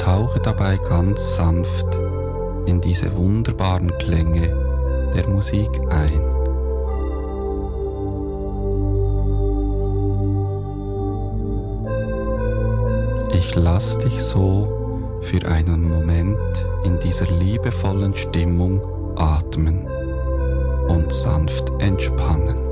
tauche dabei ganz sanft in diese wunderbaren Klänge der Musik ein. Ich lass dich so für einen Moment in dieser liebevollen Stimmung atmen und sanft entspannen.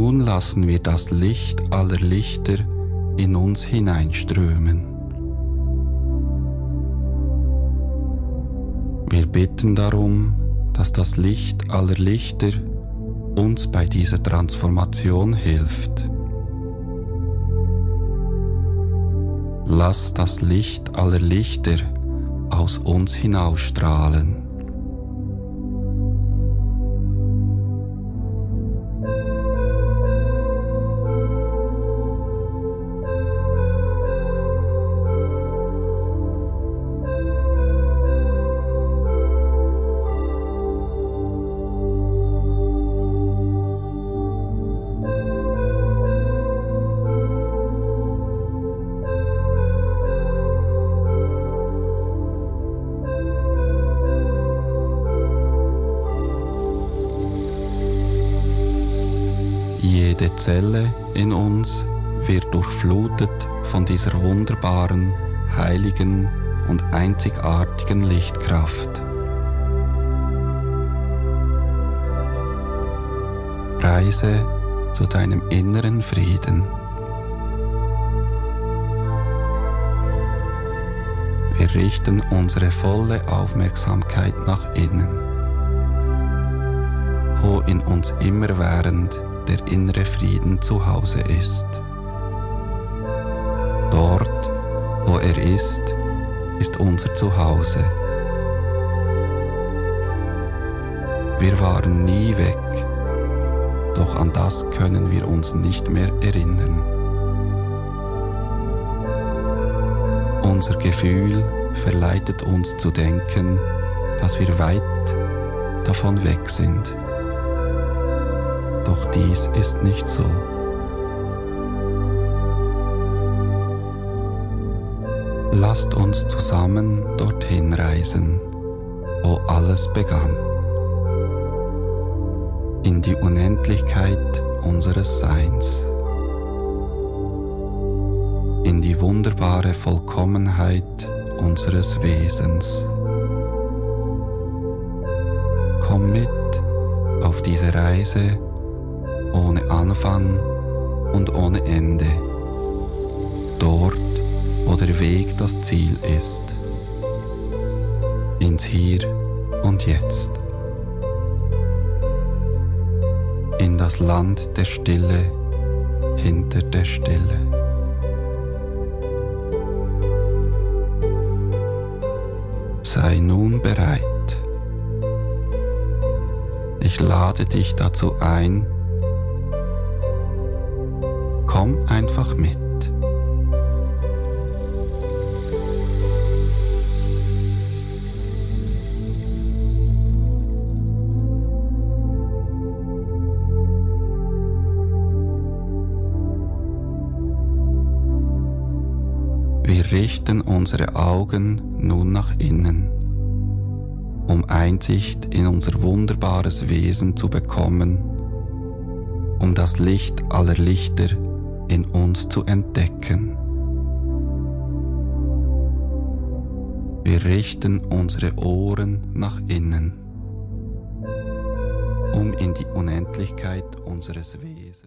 Nun lassen wir das Licht aller Lichter in uns hineinströmen. Wir bitten darum, dass das Licht aller Lichter uns bei dieser Transformation hilft. Lass das Licht aller Lichter aus uns hinausstrahlen. Jede Zelle in uns wird durchflutet von dieser wunderbaren, heiligen und einzigartigen Lichtkraft. Reise zu deinem inneren Frieden. Wir richten unsere volle Aufmerksamkeit nach innen, wo in uns immerwährend der innere Frieden zu Hause ist. Dort, wo er ist, ist unser Zuhause. Wir waren nie weg, doch an das können wir uns nicht mehr erinnern. Unser Gefühl verleitet uns zu denken, dass wir weit davon weg sind. Doch dies ist nicht so. Lasst uns zusammen dorthin reisen, wo alles begann. In die Unendlichkeit unseres Seins. In die wunderbare Vollkommenheit unseres Wesens. Komm mit auf diese Reise ohne Anfang und ohne Ende. Dort, wo der Weg das Ziel ist. Ins Hier und Jetzt. In das Land der Stille hinter der Stille. Sei nun bereit. Ich lade dich dazu ein, Komm einfach mit. Wir richten unsere Augen nun nach innen, um Einsicht in unser wunderbares Wesen zu bekommen, um das Licht aller Lichter in uns zu entdecken. Wir richten unsere Ohren nach innen, um in die Unendlichkeit unseres Wesens